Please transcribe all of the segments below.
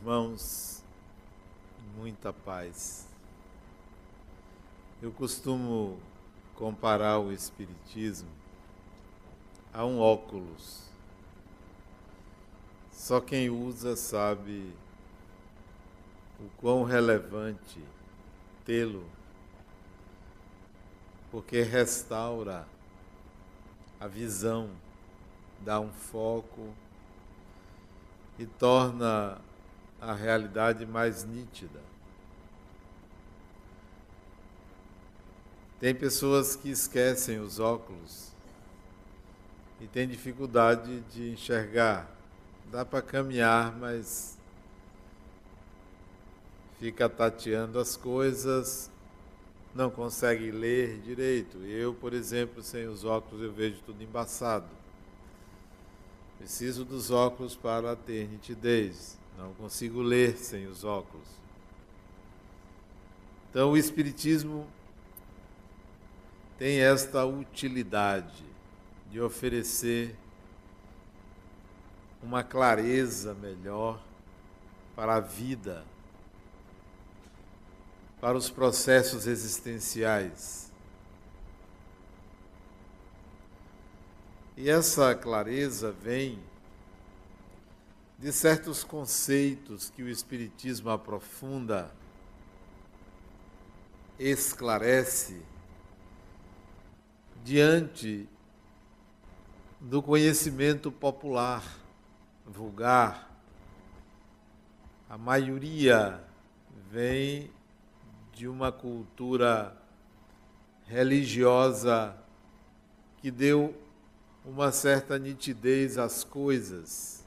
Irmãos, muita paz. Eu costumo comparar o Espiritismo a um óculos. Só quem usa sabe o quão relevante tê-lo, porque restaura a visão, dá um foco e torna a realidade mais nítida. Tem pessoas que esquecem os óculos e têm dificuldade de enxergar. Dá para caminhar, mas fica tateando as coisas, não consegue ler direito. Eu, por exemplo, sem os óculos eu vejo tudo embaçado. Preciso dos óculos para ter nitidez. Não consigo ler sem os óculos. Então, o Espiritismo tem esta utilidade de oferecer uma clareza melhor para a vida, para os processos existenciais. E essa clareza vem de certos conceitos que o Espiritismo aprofunda, esclarece, diante do conhecimento popular, vulgar. A maioria vem de uma cultura religiosa que deu uma certa nitidez às coisas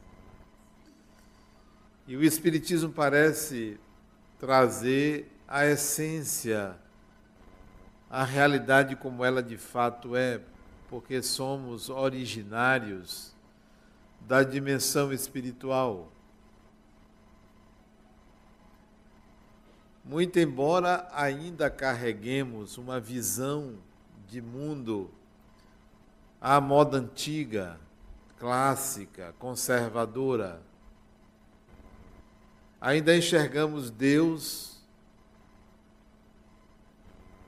e o Espiritismo parece trazer a essência, a realidade como ela de fato é, porque somos originários da dimensão espiritual. Muito embora ainda carreguemos uma visão de mundo à moda antiga, clássica, conservadora, ainda enxergamos Deus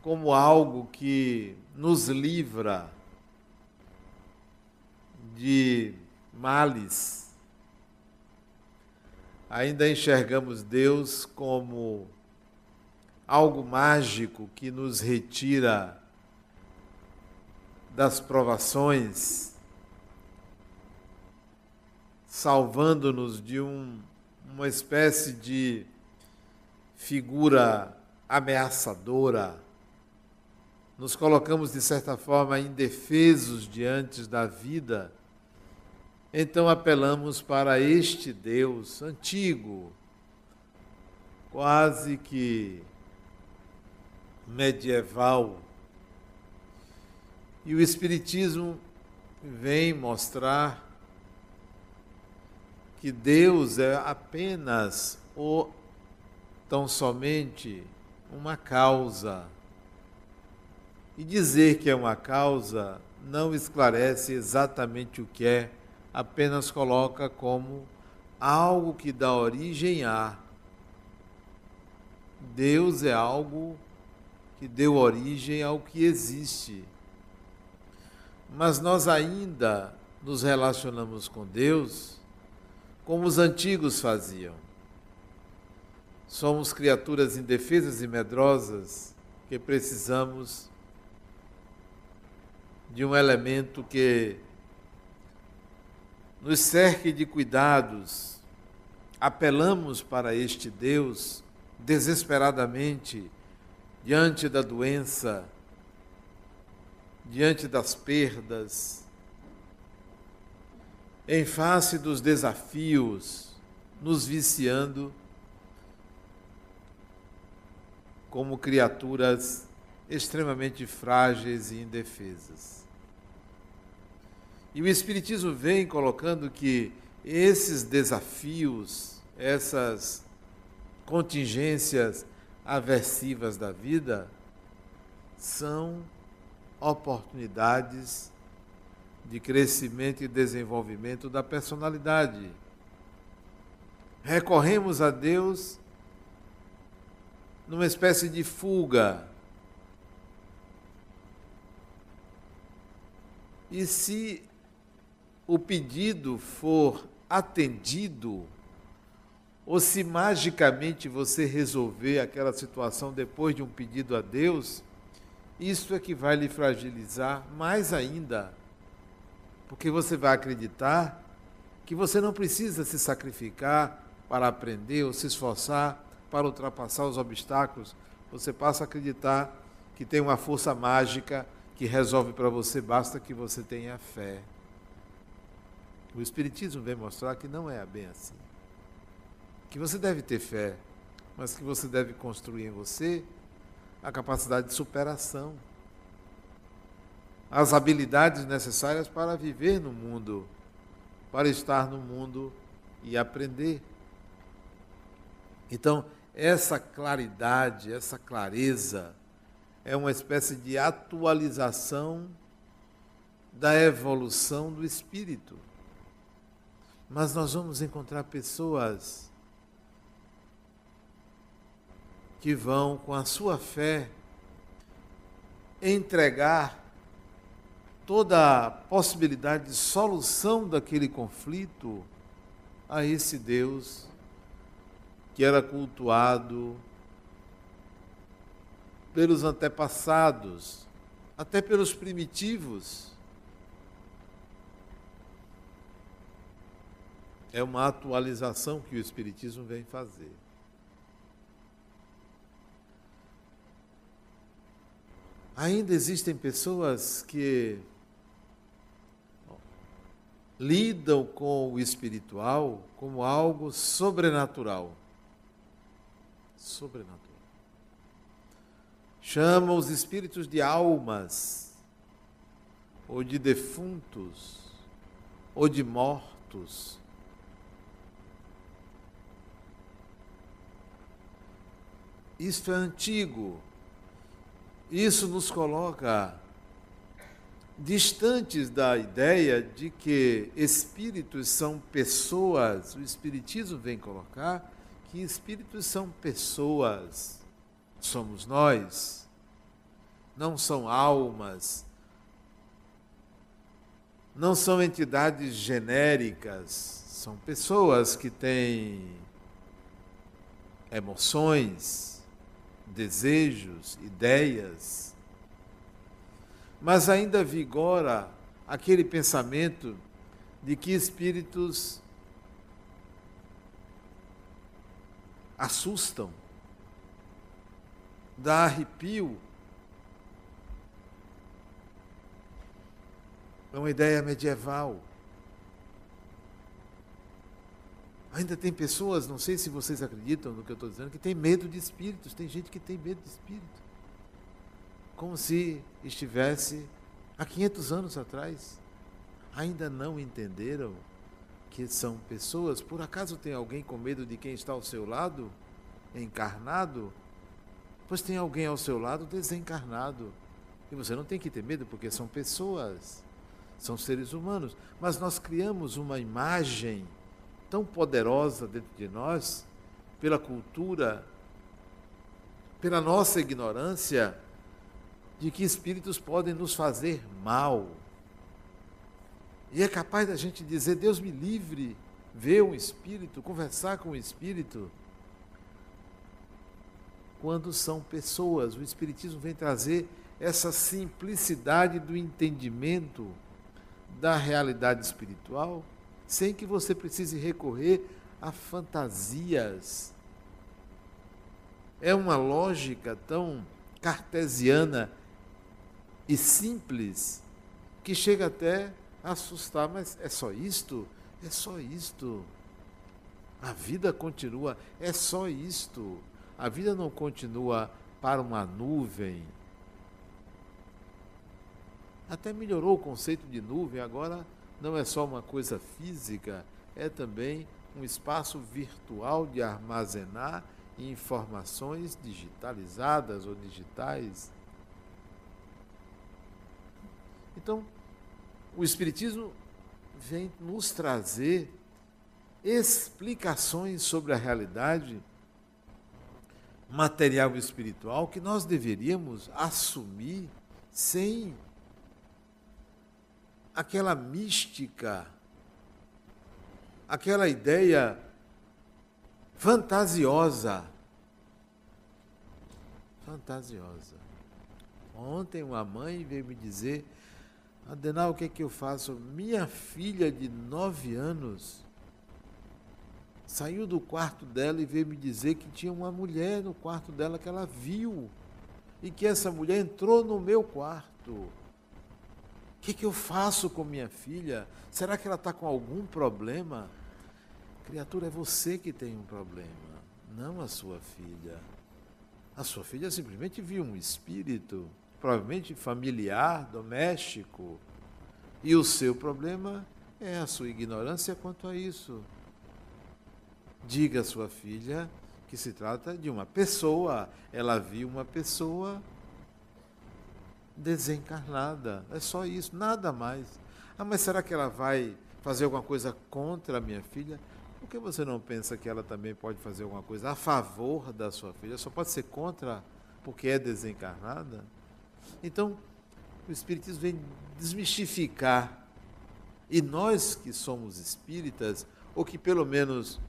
como algo que nos livra de males. Ainda enxergamos Deus como algo mágico que nos retira das provações, salvando-nos de um uma espécie de figura ameaçadora, nos colocamos de certa forma indefesos diante da vida, então apelamos para este Deus antigo, quase que medieval. E o Espiritismo vem mostrar que Deus é apenas ou tão somente uma causa. E dizer que é uma causa não esclarece exatamente o que é, apenas coloca como algo que dá origem a. Deus é algo que deu origem ao que existe. Mas nós ainda nos relacionamos com Deus como os antigos faziam. Somos criaturas indefesas e medrosas que precisamos de um elemento que nos cerque de cuidados. Apelamos para este Deus desesperadamente diante da doença, diante das perdas, em face dos desafios, nos viciando como criaturas extremamente frágeis e indefesas. E o Espiritismo vem colocando que esses desafios, essas contingências aversivas da vida, são oportunidades de crescimento e desenvolvimento da personalidade. recorremos a Deus numa espécie de fuga. E se o pedido for atendido, ou se magicamente você resolver aquela situação depois de um pedido a Deus, isso é que vai lhe fragilizar mais ainda. Porque você vai acreditar que você não precisa se sacrificar para aprender ou se esforçar para ultrapassar os obstáculos. Você passa a acreditar que tem uma força mágica que resolve para você, basta que você tenha fé. O Espiritismo vem mostrar que não é bem assim que você deve ter fé, mas que você deve construir em você a capacidade de superação, as habilidades necessárias para viver no mundo, para estar no mundo e aprender. Então, essa claridade, essa clareza, é uma espécie de atualização da evolução do espírito. Mas nós vamos encontrar pessoas que vão, com a sua fé, entregar toda a possibilidade de solução daquele conflito a esse Deus que era cultuado pelos antepassados, até pelos primitivos. É uma atualização que o Espiritismo vem fazer. Ainda existem pessoas que lidam com o espiritual como algo sobrenatural. Sobrenatural. Chamam os espíritos de almas, ou de defuntos, ou de mortos. Isto é antigo. Isso nos coloca distantes da ideia de que espíritos são pessoas. O Espiritismo vem colocar que espíritos são pessoas, somos nós, não são almas, não são entidades genéricas, são pessoas que têm emoções desejos, ideias, mas ainda vigora aquele pensamento de que espíritos assustam, dá arrepio. É uma ideia medieval. Ainda tem pessoas, não sei se vocês acreditam no que eu estou dizendo, que tem medo de espíritos. Tem gente que tem medo de espírito. Como se estivesse há 500 anos atrás. Ainda não entenderam que são pessoas. Por acaso tem alguém com medo de quem está ao seu lado, encarnado? Pois tem alguém ao seu lado desencarnado. E você não tem que ter medo, porque são pessoas, são seres humanos. Mas nós criamos uma imagem tão poderosa dentro de nós, pela cultura, pela nossa ignorância, de que espíritos podem nos fazer mal. E é capaz da gente dizer: Deus me livre, ver um espírito, conversar com um espírito. Quando são pessoas, o Espiritismo vem trazer essa simplicidade do entendimento da realidade espiritual sem que você precise recorrer a fantasias. É uma lógica tão cartesiana e simples que chega até a assustar, mas é só isto? É só isto. A vida continua, é só isto. A vida não continua para uma nuvem. Até melhorou o conceito de nuvem, agora não é só uma coisa física, é também um espaço virtual de armazenar informações digitalizadas ou digitais. Então, o Espiritismo vem nos trazer explicações sobre a realidade material e espiritual que nós deveríamos assumir sem aquela mística, aquela ideia fantasiosa. Fantasiosa. Ontem uma mãe veio me dizer, Adenal, o que é que eu faço? Minha filha de nove anos saiu do quarto dela e veio me dizer que tinha uma mulher no quarto dela que ela viu e que essa mulher entrou no meu quarto. O que, que eu faço com minha filha? Será que ela está com algum problema? Criatura, é você que tem um problema, não a sua filha. A sua filha simplesmente viu um espírito, provavelmente familiar, doméstico. E o seu problema é a sua ignorância quanto a isso. Diga à sua filha que se trata de uma pessoa. Ela viu uma pessoa desencarnada. É só isso, nada mais. Ah, mas será que ela vai fazer alguma coisa contra a minha filha? Por que você não pensa que ela também pode fazer alguma coisa a favor da sua filha? Só pode ser contra porque é desencarnada? Então, o Espiritismo vem desmistificar. E nós que somos espíritas, ou que pelo menos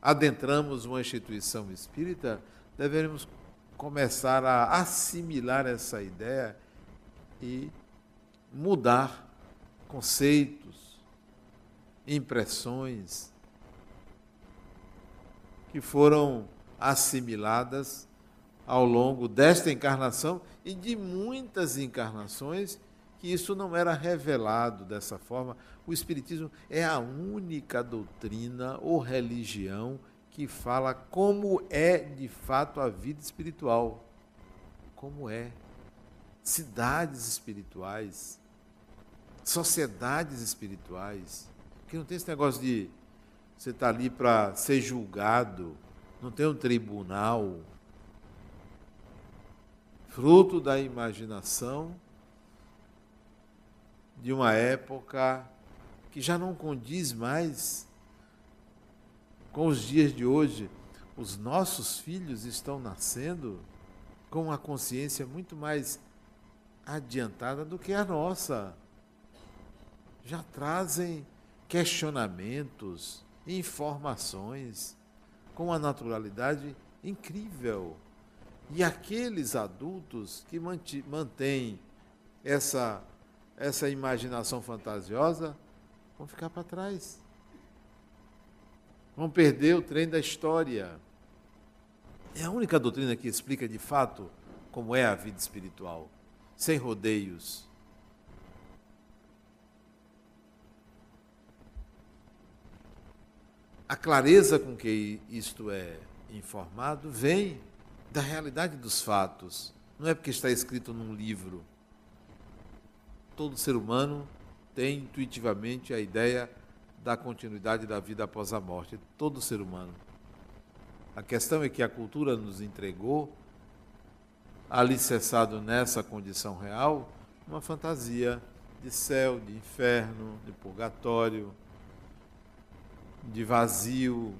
adentramos uma instituição espírita, devemos começar a assimilar essa ideia e mudar conceitos, impressões que foram assimiladas ao longo desta encarnação e de muitas encarnações que isso não era revelado dessa forma. O Espiritismo é a única doutrina ou religião que fala como é de fato a vida espiritual. Como é. Cidades espirituais, sociedades espirituais, que não tem esse negócio de você estar tá ali para ser julgado, não tem um tribunal. Fruto da imaginação de uma época que já não condiz mais com os dias de hoje. Os nossos filhos estão nascendo com uma consciência muito mais adiantada do que a nossa. Já trazem questionamentos, informações com uma naturalidade incrível. E aqueles adultos que mantêm essa essa imaginação fantasiosa vão ficar para trás. Vão perder o trem da história. É a única doutrina que explica de fato como é a vida espiritual, sem rodeios. A clareza com que isto é informado vem da realidade dos fatos. Não é porque está escrito num livro todo ser humano tem intuitivamente a ideia da continuidade da vida após a morte. Todo ser humano. A questão é que a cultura nos entregou, alicerçado nessa condição real, uma fantasia de céu, de inferno, de purgatório, de vazio.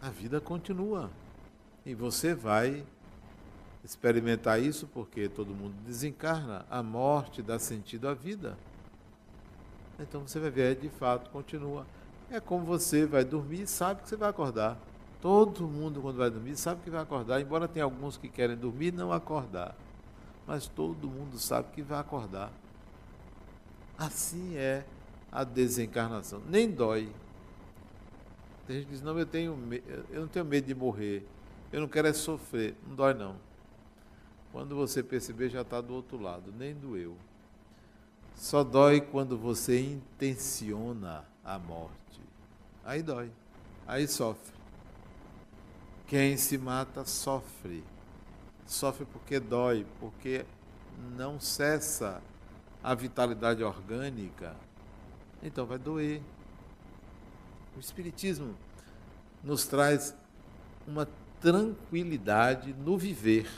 A vida continua. E você vai experimentar isso porque todo mundo desencarna, a morte dá sentido à vida. Então você vai ver, de fato, continua. É como você vai dormir e sabe que você vai acordar. Todo mundo, quando vai dormir, sabe que vai acordar, embora tenha alguns que querem dormir e não acordar. Mas todo mundo sabe que vai acordar. Assim é a desencarnação. Nem dói. Tem gente que diz, não, eu, tenho, eu não tenho medo de morrer. Eu não quero é sofrer. Não dói não. Quando você perceber, já está do outro lado, nem doeu. Só dói quando você intenciona a morte. Aí dói, aí sofre. Quem se mata sofre. Sofre porque dói, porque não cessa a vitalidade orgânica. Então vai doer. O Espiritismo nos traz uma tranquilidade no viver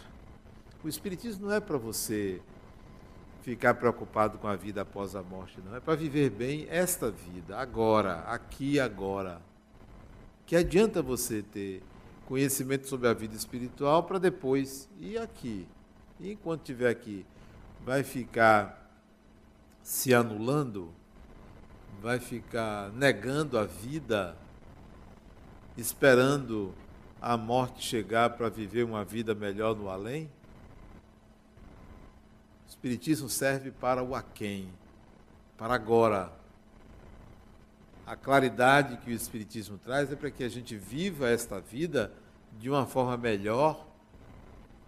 o Espiritismo não é para você ficar preocupado com a vida após a morte, não. É para viver bem esta vida, agora, aqui e agora. Que adianta você ter conhecimento sobre a vida espiritual para depois ir aqui. E enquanto estiver aqui, vai ficar se anulando, vai ficar negando a vida, esperando a morte chegar para viver uma vida melhor no além? O Espiritismo serve para o aquém, para agora. A claridade que o Espiritismo traz é para que a gente viva esta vida de uma forma melhor,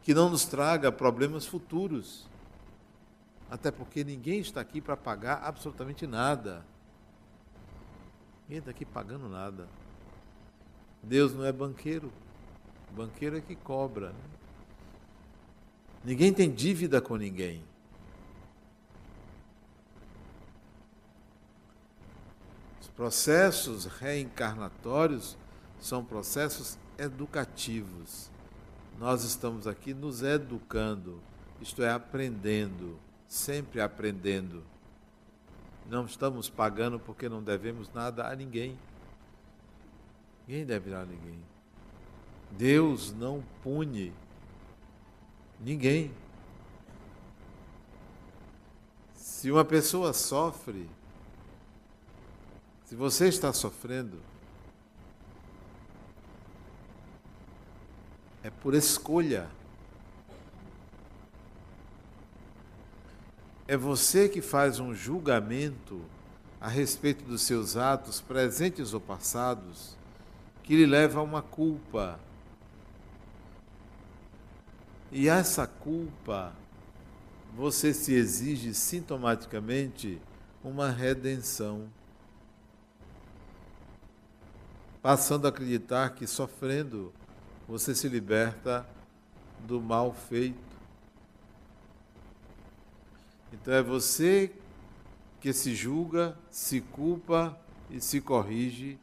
que não nos traga problemas futuros. Até porque ninguém está aqui para pagar absolutamente nada. Está aqui pagando nada. Deus não é banqueiro. Banqueiro é que cobra. Né? Ninguém tem dívida com ninguém. Os processos reencarnatórios são processos educativos. Nós estamos aqui nos educando, isto é, aprendendo, sempre aprendendo. Não estamos pagando porque não devemos nada a ninguém. Ninguém deve nada a ninguém. Deus não pune ninguém. Se uma pessoa sofre, se você está sofrendo, é por escolha. É você que faz um julgamento a respeito dos seus atos, presentes ou passados, que lhe leva a uma culpa. E essa culpa, você se exige sintomaticamente uma redenção. Passando a acreditar que sofrendo você se liberta do mal feito. Então é você que se julga, se culpa e se corrige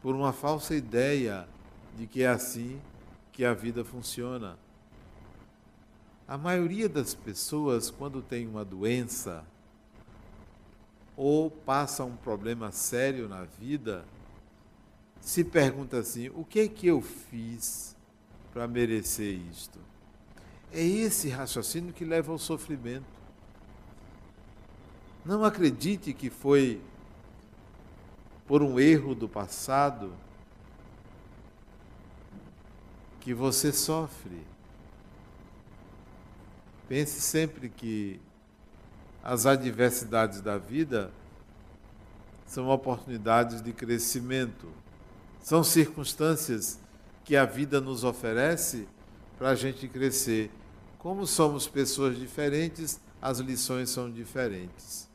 por uma falsa ideia de que é assim que a vida funciona. A maioria das pessoas, quando tem uma doença ou passa um problema sério na vida, se pergunta assim: o que é que eu fiz para merecer isto? É esse raciocínio que leva ao sofrimento. Não acredite que foi por um erro do passado que você sofre. Pense sempre que as adversidades da vida são oportunidades de crescimento. São circunstâncias que a vida nos oferece para a gente crescer. Como somos pessoas diferentes, as lições são diferentes.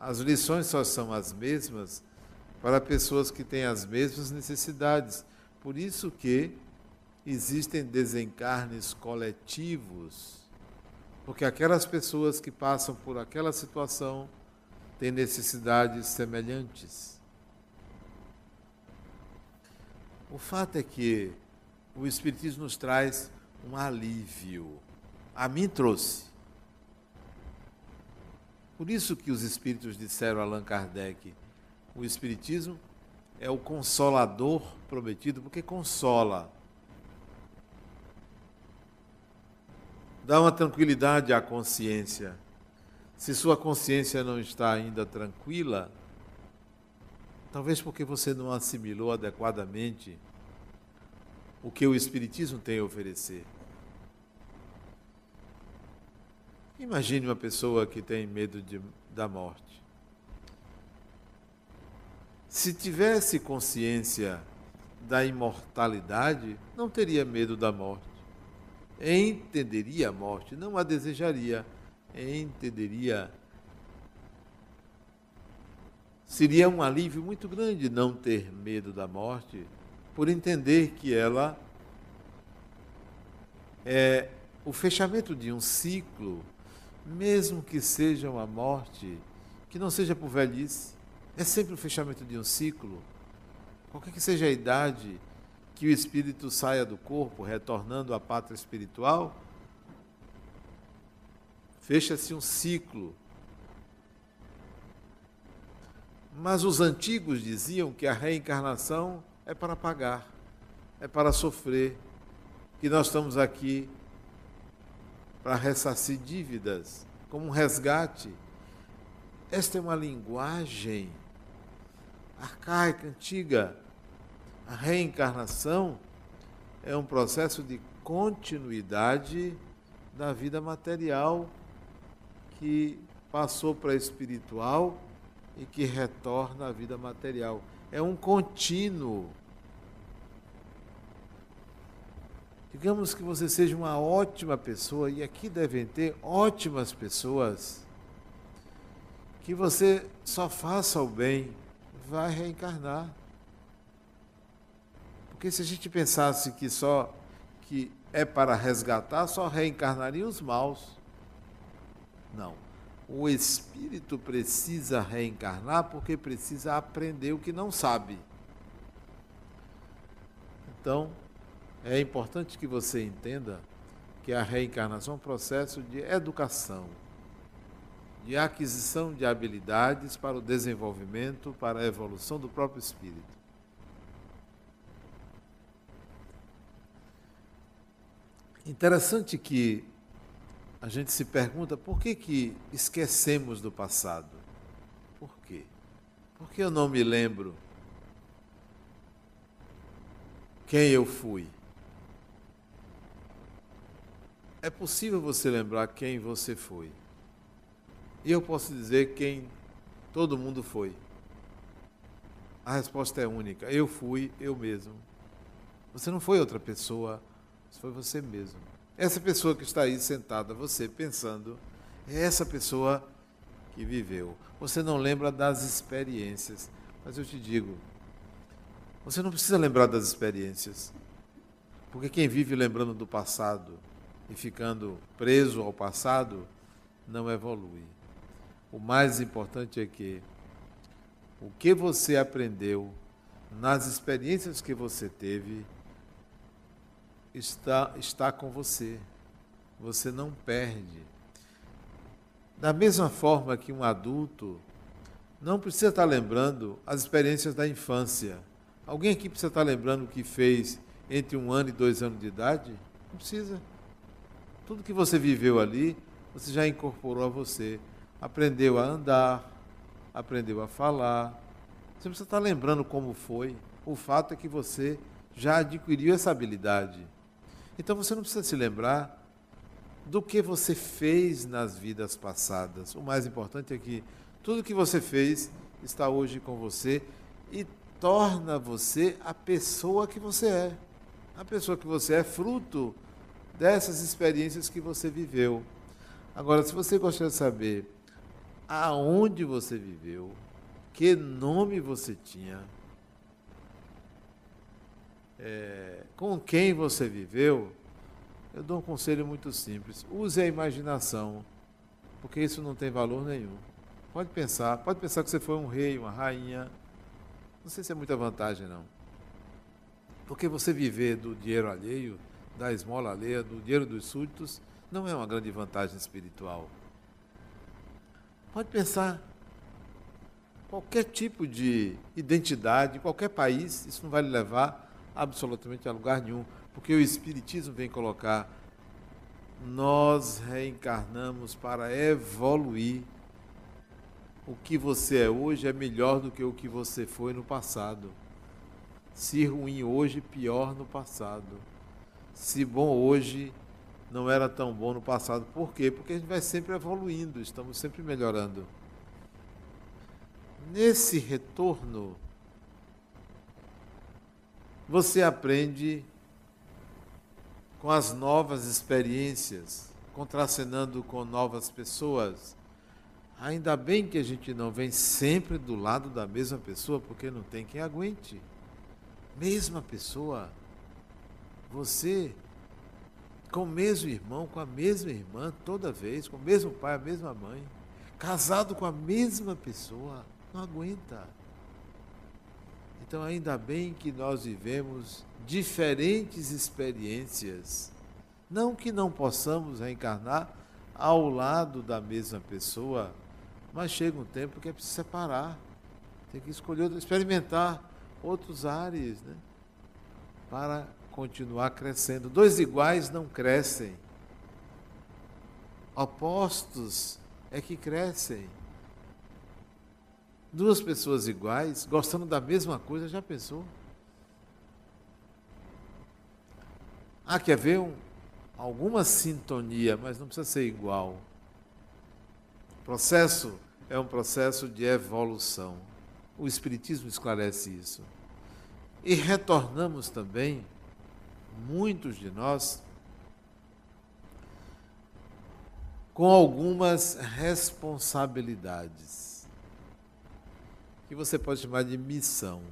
As lições só são as mesmas para pessoas que têm as mesmas necessidades. Por isso que existem desencarnes coletivos, porque aquelas pessoas que passam por aquela situação têm necessidades semelhantes. O fato é que o Espiritismo nos traz um alívio. A mim trouxe. Por isso que os Espíritos disseram a Allan Kardec, o Espiritismo é o consolador prometido, porque consola. Dá uma tranquilidade à consciência. Se sua consciência não está ainda tranquila, Talvez porque você não assimilou adequadamente o que o Espiritismo tem a oferecer. Imagine uma pessoa que tem medo de, da morte. Se tivesse consciência da imortalidade, não teria medo da morte. Entenderia a morte, não a desejaria, entenderia Seria um alívio muito grande não ter medo da morte, por entender que ela é o fechamento de um ciclo, mesmo que seja uma morte, que não seja por velhice, é sempre o fechamento de um ciclo. Qualquer que seja a idade que o espírito saia do corpo, retornando à pátria espiritual, fecha-se um ciclo. Mas os antigos diziam que a reencarnação é para pagar, é para sofrer, que nós estamos aqui para ressarcir dívidas, como um resgate. Esta é uma linguagem arcaica, antiga. A reencarnação é um processo de continuidade da vida material que passou para a espiritual e que retorna à vida material. É um contínuo. Digamos que você seja uma ótima pessoa, e aqui devem ter ótimas pessoas, que você só faça o bem, vai reencarnar. Porque se a gente pensasse que só que é para resgatar, só reencarnaria os maus. Não. O espírito precisa reencarnar porque precisa aprender o que não sabe. Então, é importante que você entenda que a reencarnação é um processo de educação, de aquisição de habilidades para o desenvolvimento, para a evolução do próprio espírito. Interessante que a gente se pergunta por que, que esquecemos do passado? Por quê? Porque eu não me lembro quem eu fui. É possível você lembrar quem você foi. E eu posso dizer quem todo mundo foi. A resposta é única. Eu fui eu mesmo. Você não foi outra pessoa foi você mesmo. Essa pessoa que está aí sentada, você pensando, é essa pessoa que viveu. Você não lembra das experiências, mas eu te digo, você não precisa lembrar das experiências. Porque quem vive lembrando do passado e ficando preso ao passado não evolui. O mais importante é que o que você aprendeu nas experiências que você teve está, está com você. Você não perde. Da mesma forma que um adulto não precisa estar lembrando as experiências da infância. Alguém aqui precisa estar lembrando o que fez entre um ano e dois anos de idade? Não precisa. Tudo que você viveu ali, você já incorporou a você. Aprendeu a andar, aprendeu a falar. Você precisa estar lembrando como foi. O fato é que você já adquiriu essa habilidade. Então você não precisa se lembrar do que você fez nas vidas passadas. O mais importante é que tudo que você fez está hoje com você e torna você a pessoa que você é. A pessoa que você é fruto dessas experiências que você viveu. Agora, se você gostaria de saber aonde você viveu, que nome você tinha, é, com quem você viveu, eu dou um conselho muito simples. Use a imaginação, porque isso não tem valor nenhum. Pode pensar, pode pensar que você foi um rei, uma rainha. Não sei se é muita vantagem, não. Porque você viver do dinheiro alheio, da esmola alheia, do dinheiro dos súditos, não é uma grande vantagem espiritual. Pode pensar. Qualquer tipo de identidade, qualquer país, isso não vai lhe levar absolutamente a lugar nenhum, porque o Espiritismo vem colocar: nós reencarnamos para evoluir. O que você é hoje é melhor do que o que você foi no passado. Se ruim hoje, pior no passado. Se bom hoje, não era tão bom no passado. Por quê? Porque a gente vai sempre evoluindo, estamos sempre melhorando. Nesse retorno, você aprende com as novas experiências, contracenando com novas pessoas. Ainda bem que a gente não vem sempre do lado da mesma pessoa, porque não tem quem aguente. Mesma pessoa, você com o mesmo irmão, com a mesma irmã, toda vez, com o mesmo pai, a mesma mãe, casado com a mesma pessoa, não aguenta. Então, ainda bem que nós vivemos diferentes experiências. Não que não possamos reencarnar ao lado da mesma pessoa, mas chega um tempo que é preciso separar. Tem que escolher, experimentar outros ares, né? Para continuar crescendo. Dois iguais não crescem. Opostos é que crescem. Duas pessoas iguais, gostando da mesma coisa, já pensou? Ah, quer ver um, alguma sintonia, mas não precisa ser igual. O processo é um processo de evolução. O Espiritismo esclarece isso. E retornamos também, muitos de nós, com algumas responsabilidades, que você pode chamar de missão.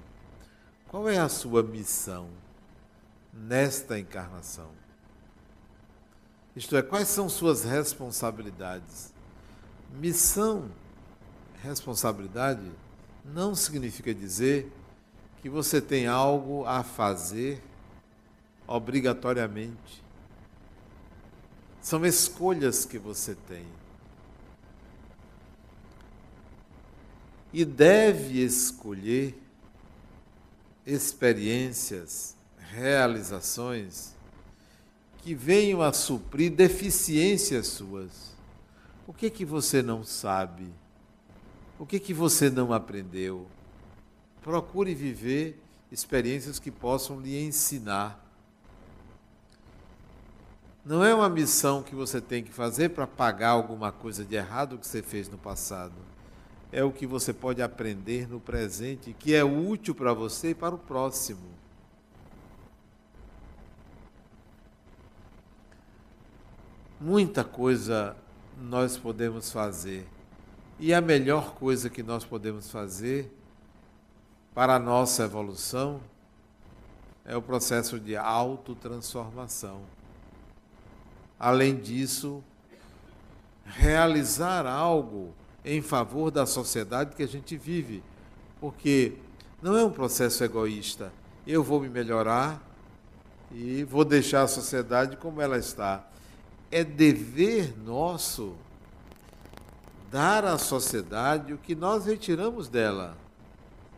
Qual é a sua missão nesta encarnação? Isto é, quais são suas responsabilidades? Missão, responsabilidade, não significa dizer que você tem algo a fazer obrigatoriamente. São escolhas que você tem. E deve escolher experiências, realizações que venham a suprir deficiências suas. O que que você não sabe? O que que você não aprendeu? Procure viver experiências que possam lhe ensinar. Não é uma missão que você tem que fazer para pagar alguma coisa de errado que você fez no passado. É o que você pode aprender no presente, que é útil para você e para o próximo. Muita coisa nós podemos fazer. E a melhor coisa que nós podemos fazer para a nossa evolução é o processo de autotransformação. Além disso, realizar algo em favor da sociedade que a gente vive, porque não é um processo egoísta. Eu vou me melhorar e vou deixar a sociedade como ela está é dever nosso dar à sociedade o que nós retiramos dela.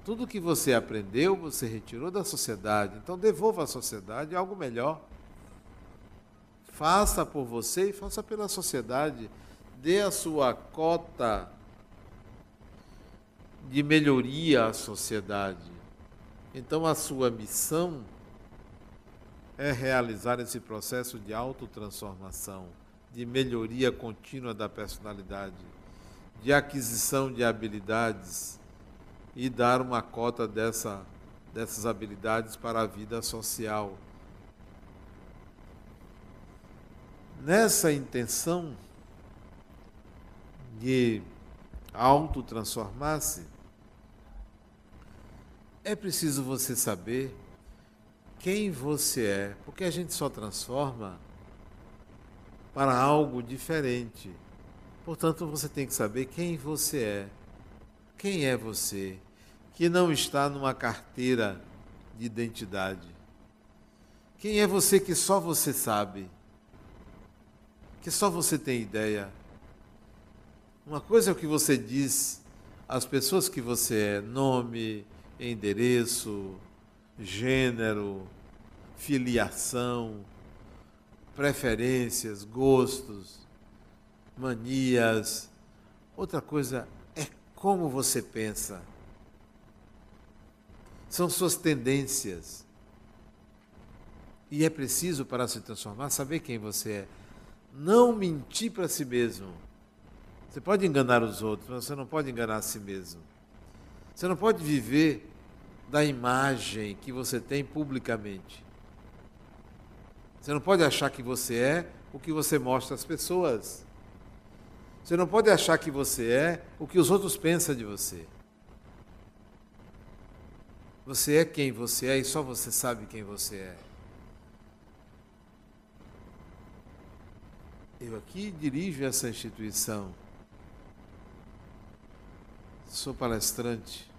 Tudo que você aprendeu, você retirou da sociedade. Então, devolva à sociedade algo melhor. Faça por você e faça pela sociedade. Dê a sua cota de melhoria à sociedade. Então, a sua missão é realizar esse processo de autotransformação, de melhoria contínua da personalidade, de aquisição de habilidades e dar uma cota dessa, dessas habilidades para a vida social. Nessa intenção de autotransformar-se, é preciso você saber quem você é, porque a gente só transforma para algo diferente. Portanto, você tem que saber quem você é. Quem é você? Que não está numa carteira de identidade. Quem é você que só você sabe? Que só você tem ideia? Uma coisa é o que você diz às pessoas que você é, nome, endereço, gênero, filiação, preferências, gostos, manias. Outra coisa é como você pensa. São suas tendências. E é preciso, para se transformar, saber quem você é. Não mentir para si mesmo. Você pode enganar os outros, mas você não pode enganar a si mesmo. Você não pode viver da imagem que você tem publicamente. Você não pode achar que você é o que você mostra às pessoas. Você não pode achar que você é o que os outros pensam de você. Você é quem você é e só você sabe quem você é. Eu aqui dirijo essa instituição. Sou palestrante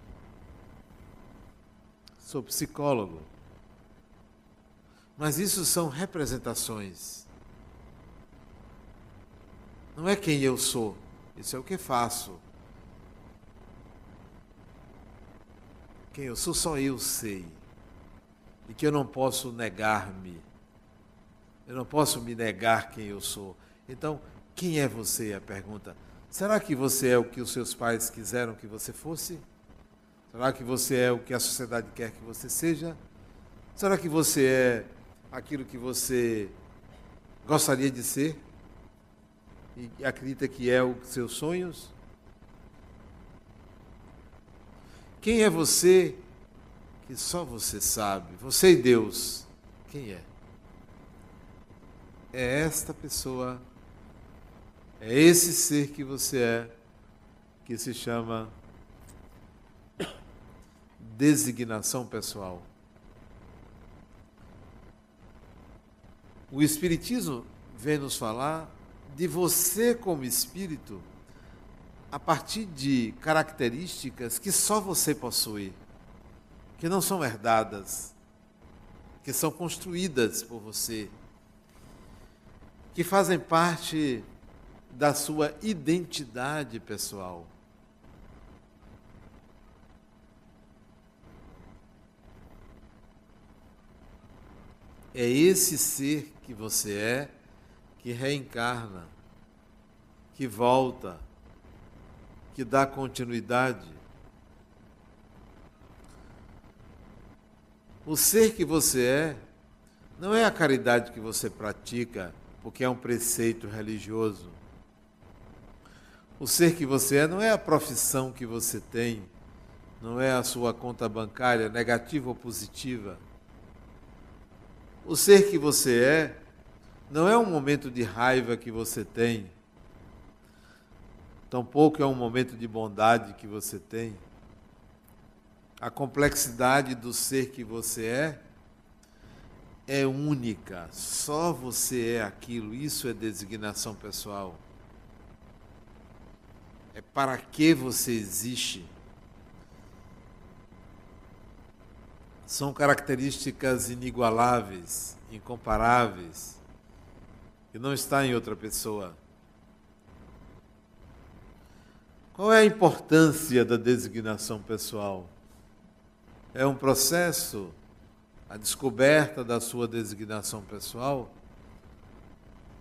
sou psicólogo. Mas isso são representações. Não é quem eu sou, isso é o que faço. Quem eu sou, só eu sei. E que eu não posso negar-me. Eu não posso me negar quem eu sou. Então, quem é você? A pergunta. Será que você é o que os seus pais quiseram que você fosse? Será que você é o que a sociedade quer que você seja? Será que você é aquilo que você gostaria de ser? E acredita que é os seus sonhos? Quem é você que só você sabe? Você e Deus. Quem é? É esta pessoa, é esse ser que você é, que se chama designação pessoal. O Espiritismo vem nos falar de você como espírito a partir de características que só você possui, que não são herdadas, que são construídas por você, que fazem parte da sua identidade pessoal. É esse ser que você é que reencarna, que volta, que dá continuidade. O ser que você é não é a caridade que você pratica porque é um preceito religioso. O ser que você é não é a profissão que você tem, não é a sua conta bancária, negativa ou positiva. O ser que você é não é um momento de raiva que você tem, tampouco é um momento de bondade que você tem. A complexidade do ser que você é é única, só você é aquilo, isso é designação pessoal. É para que você existe. São características inigualáveis, incomparáveis, que não está em outra pessoa. Qual é a importância da designação pessoal? É um processo, a descoberta da sua designação pessoal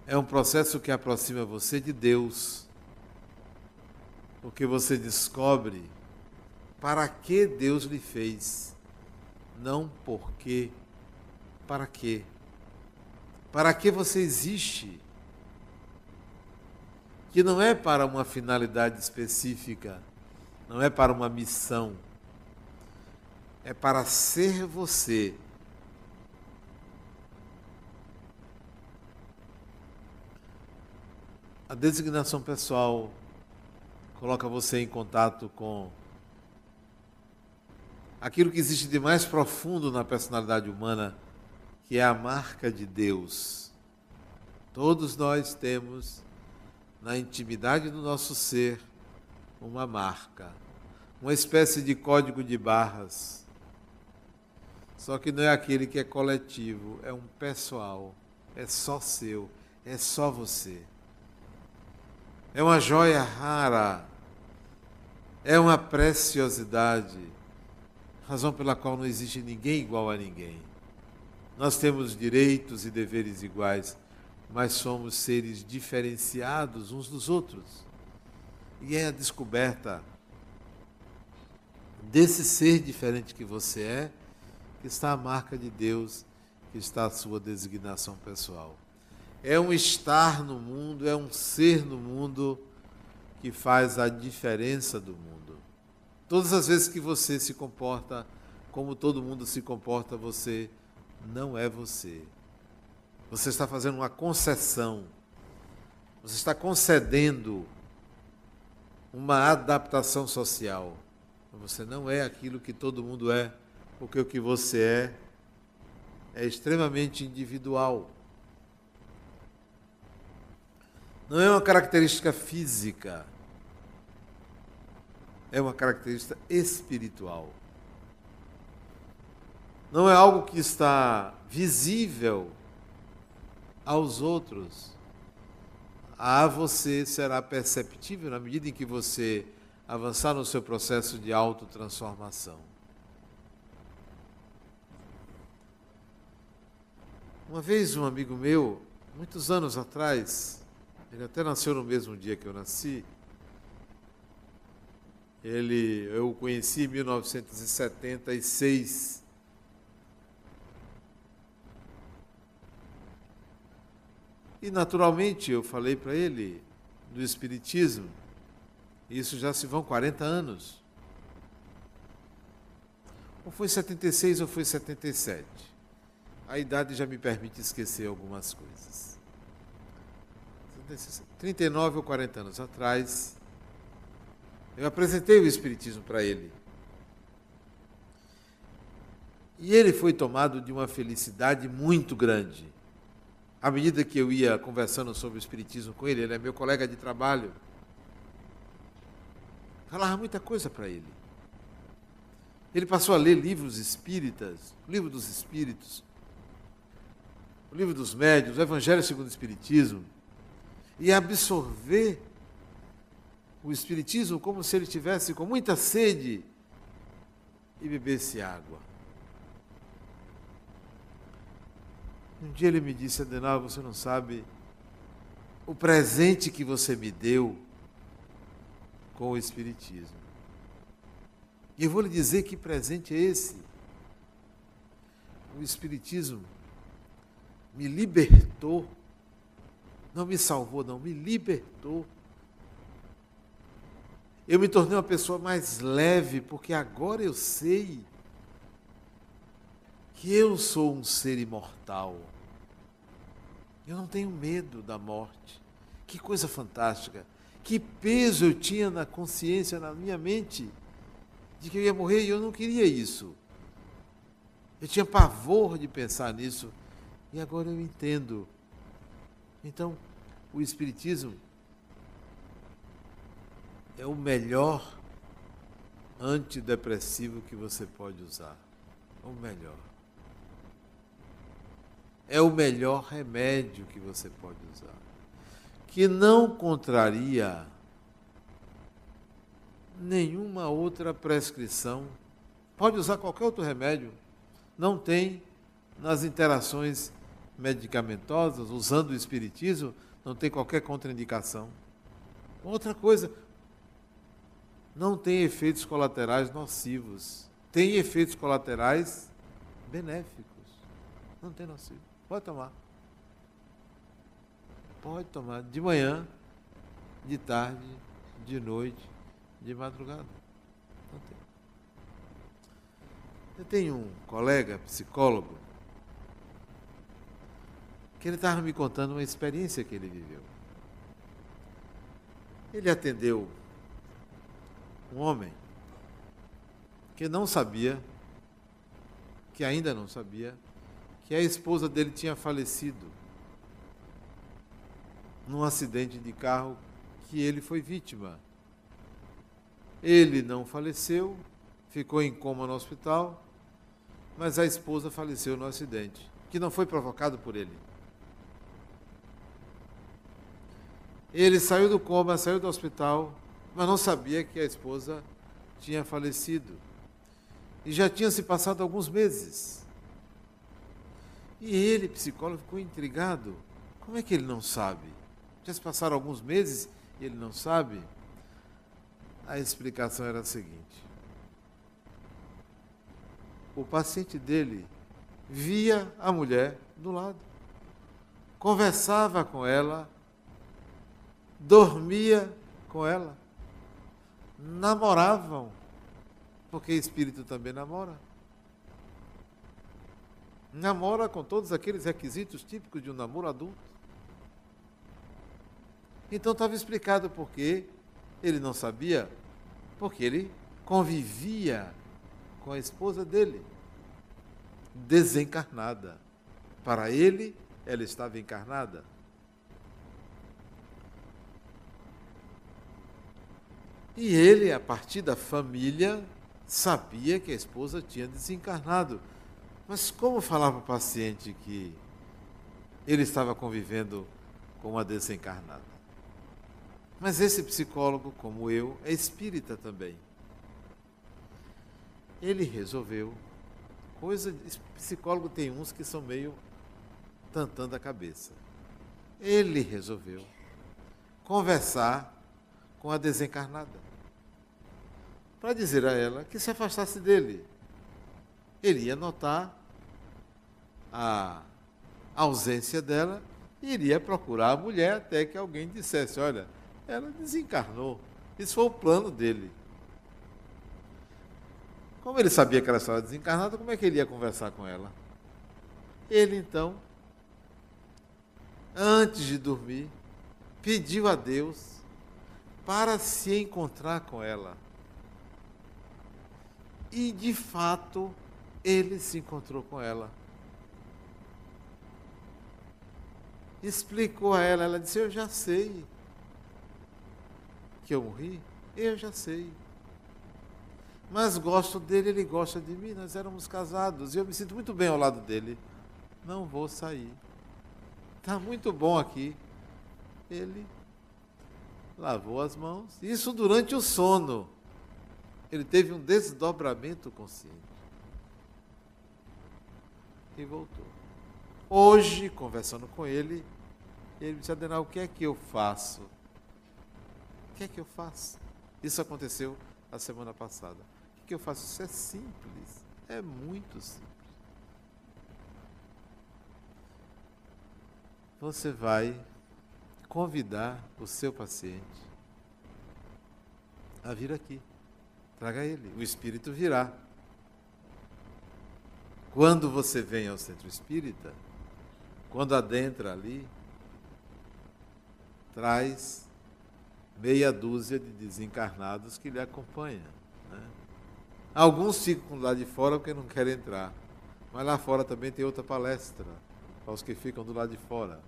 é um processo que aproxima você de Deus. Porque você descobre para que Deus lhe fez, não porque, para quê. Para que você existe que não é para uma finalidade específica, não é para uma missão, é para ser você. A designação pessoal coloca você em contato com aquilo que existe de mais profundo na personalidade humana, que é a marca de Deus. Todos nós temos na intimidade do nosso ser uma marca, uma espécie de código de barras. Só que não é aquele que é coletivo, é um pessoal, é só seu, é só você. É uma joia rara, é uma preciosidade, razão pela qual não existe ninguém igual a ninguém. Nós temos direitos e deveres iguais, mas somos seres diferenciados uns dos outros. E é a descoberta desse ser diferente que você é, que está a marca de Deus, que está a sua designação pessoal. É um estar no mundo, é um ser no mundo que faz a diferença do mundo. Todas as vezes que você se comporta como todo mundo se comporta, você não é você. Você está fazendo uma concessão. Você está concedendo uma adaptação social. Você não é aquilo que todo mundo é, porque o que você é é extremamente individual. Não é uma característica física, é uma característica espiritual. Não é algo que está visível aos outros. a você será perceptível na medida em que você avançar no seu processo de autotransformação. Uma vez um amigo meu, muitos anos atrás, ele até nasceu no mesmo dia que eu nasci, ele, eu o conheci em 1976. E naturalmente eu falei para ele do Espiritismo. Isso já se vão 40 anos. Ou foi 76 ou foi 77. A idade já me permite esquecer algumas coisas. 39 ou 40 anos atrás, eu apresentei o Espiritismo para ele. E ele foi tomado de uma felicidade muito grande. À medida que eu ia conversando sobre o Espiritismo com ele, ele é meu colega de trabalho, falava muita coisa para ele. Ele passou a ler livros espíritas, o livro dos espíritos, o livro dos médios, o Evangelho segundo o Espiritismo, e absorver o Espiritismo como se ele tivesse com muita sede e bebesse água. Um dia ele me disse, Adenal, você não sabe o presente que você me deu com o Espiritismo. E eu vou lhe dizer que presente é esse. O Espiritismo me libertou, não me salvou, não, me libertou eu me tornei uma pessoa mais leve, porque agora eu sei que eu sou um ser imortal. Eu não tenho medo da morte. Que coisa fantástica. Que peso eu tinha na consciência, na minha mente, de que eu ia morrer e eu não queria isso. Eu tinha pavor de pensar nisso e agora eu entendo. Então, o Espiritismo é o melhor antidepressivo que você pode usar. O melhor. É o melhor remédio que você pode usar. Que não contraria nenhuma outra prescrição. Pode usar qualquer outro remédio. Não tem nas interações medicamentosas, usando o espiritismo, não tem qualquer contraindicação. Outra coisa, não tem efeitos colaterais nocivos. Tem efeitos colaterais benéficos. Não tem nocivo. Pode tomar. Pode tomar de manhã, de tarde, de noite, de madrugada. Não tem. Eu tenho um colega psicólogo que ele estava me contando uma experiência que ele viveu. Ele atendeu um homem que não sabia, que ainda não sabia, que a esposa dele tinha falecido num acidente de carro que ele foi vítima. Ele não faleceu, ficou em coma no hospital, mas a esposa faleceu no acidente, que não foi provocado por ele. Ele saiu do coma, saiu do hospital, mas não sabia que a esposa tinha falecido. E já tinha se passado alguns meses. E ele, psicólogo, ficou intrigado. Como é que ele não sabe? Já se passaram alguns meses e ele não sabe? A explicação era a seguinte: o paciente dele via a mulher do lado, conversava com ela, dormia com ela namoravam, porque espírito também namora. Namora com todos aqueles requisitos típicos de um namoro adulto. Então estava explicado por que ele não sabia, porque ele convivia com a esposa dele, desencarnada. Para ele, ela estava encarnada. E ele, a partir da família, sabia que a esposa tinha desencarnado. Mas como falar para o paciente que ele estava convivendo com uma desencarnada? Mas esse psicólogo, como eu, é espírita também. Ele resolveu coisa. Psicólogo tem uns que são meio tantando a cabeça. Ele resolveu conversar com a desencarnada para dizer a ela que se afastasse dele. Ele ia notar a ausência dela e iria procurar a mulher até que alguém dissesse: Olha, ela desencarnou. Isso foi o plano dele. Como ele sabia que ela estava desencarnada, como é que ele ia conversar com ela? Ele então, antes de dormir, pediu a Deus para se encontrar com ela. E de fato, ele se encontrou com ela. Explicou a ela, ela disse: Eu já sei que eu morri, eu já sei. Mas gosto dele, ele gosta de mim, nós éramos casados e eu me sinto muito bem ao lado dele. Não vou sair. Está muito bom aqui. Ele lavou as mãos, isso durante o sono. Ele teve um desdobramento consciente. E voltou. Hoje, conversando com ele, ele disse, Adenal, o que é que eu faço? O que é que eu faço? Isso aconteceu a semana passada. O que, é que eu faço? Isso é simples. É muito simples. Você vai convidar o seu paciente a vir aqui. Traga ele. O espírito virá. Quando você vem ao centro espírita, quando adentra ali, traz meia dúzia de desencarnados que lhe acompanham. Né? Alguns ficam lá de fora porque não querem entrar. Mas lá fora também tem outra palestra para os que ficam do lado de fora.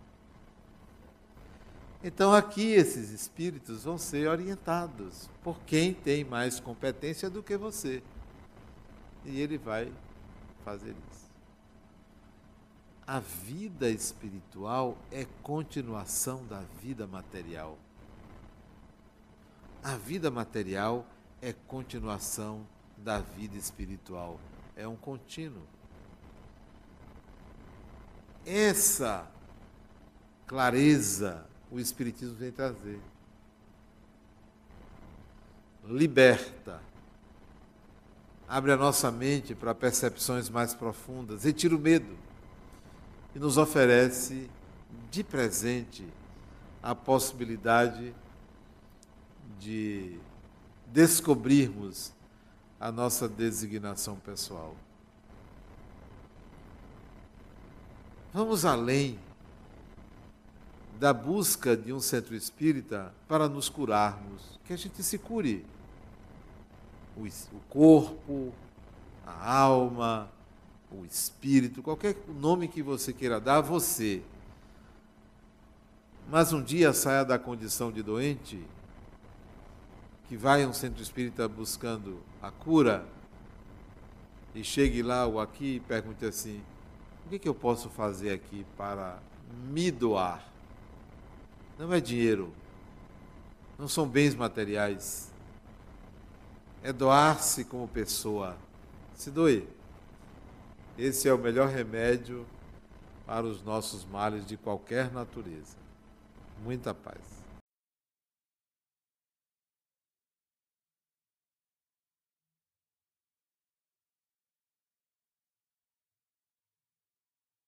Então aqui esses espíritos vão ser orientados por quem tem mais competência do que você. E ele vai fazer isso. A vida espiritual é continuação da vida material. A vida material é continuação da vida espiritual. É um contínuo. Essa clareza o Espiritismo vem trazer. Liberta. Abre a nossa mente para percepções mais profundas, retira o medo e nos oferece de presente a possibilidade de descobrirmos a nossa designação pessoal. Vamos além da busca de um centro espírita para nos curarmos, que a gente se cure. O, corpo, a alma, o espírito, qualquer nome que você queira dar você. Mas um dia saia da condição de doente que vai a um centro espírita buscando a cura e chegue lá ou aqui e pergunte assim: o que, que eu posso fazer aqui para me doar? Não é dinheiro, não são bens materiais, é doar-se como pessoa. Se doe. Esse é o melhor remédio para os nossos males de qualquer natureza. Muita paz.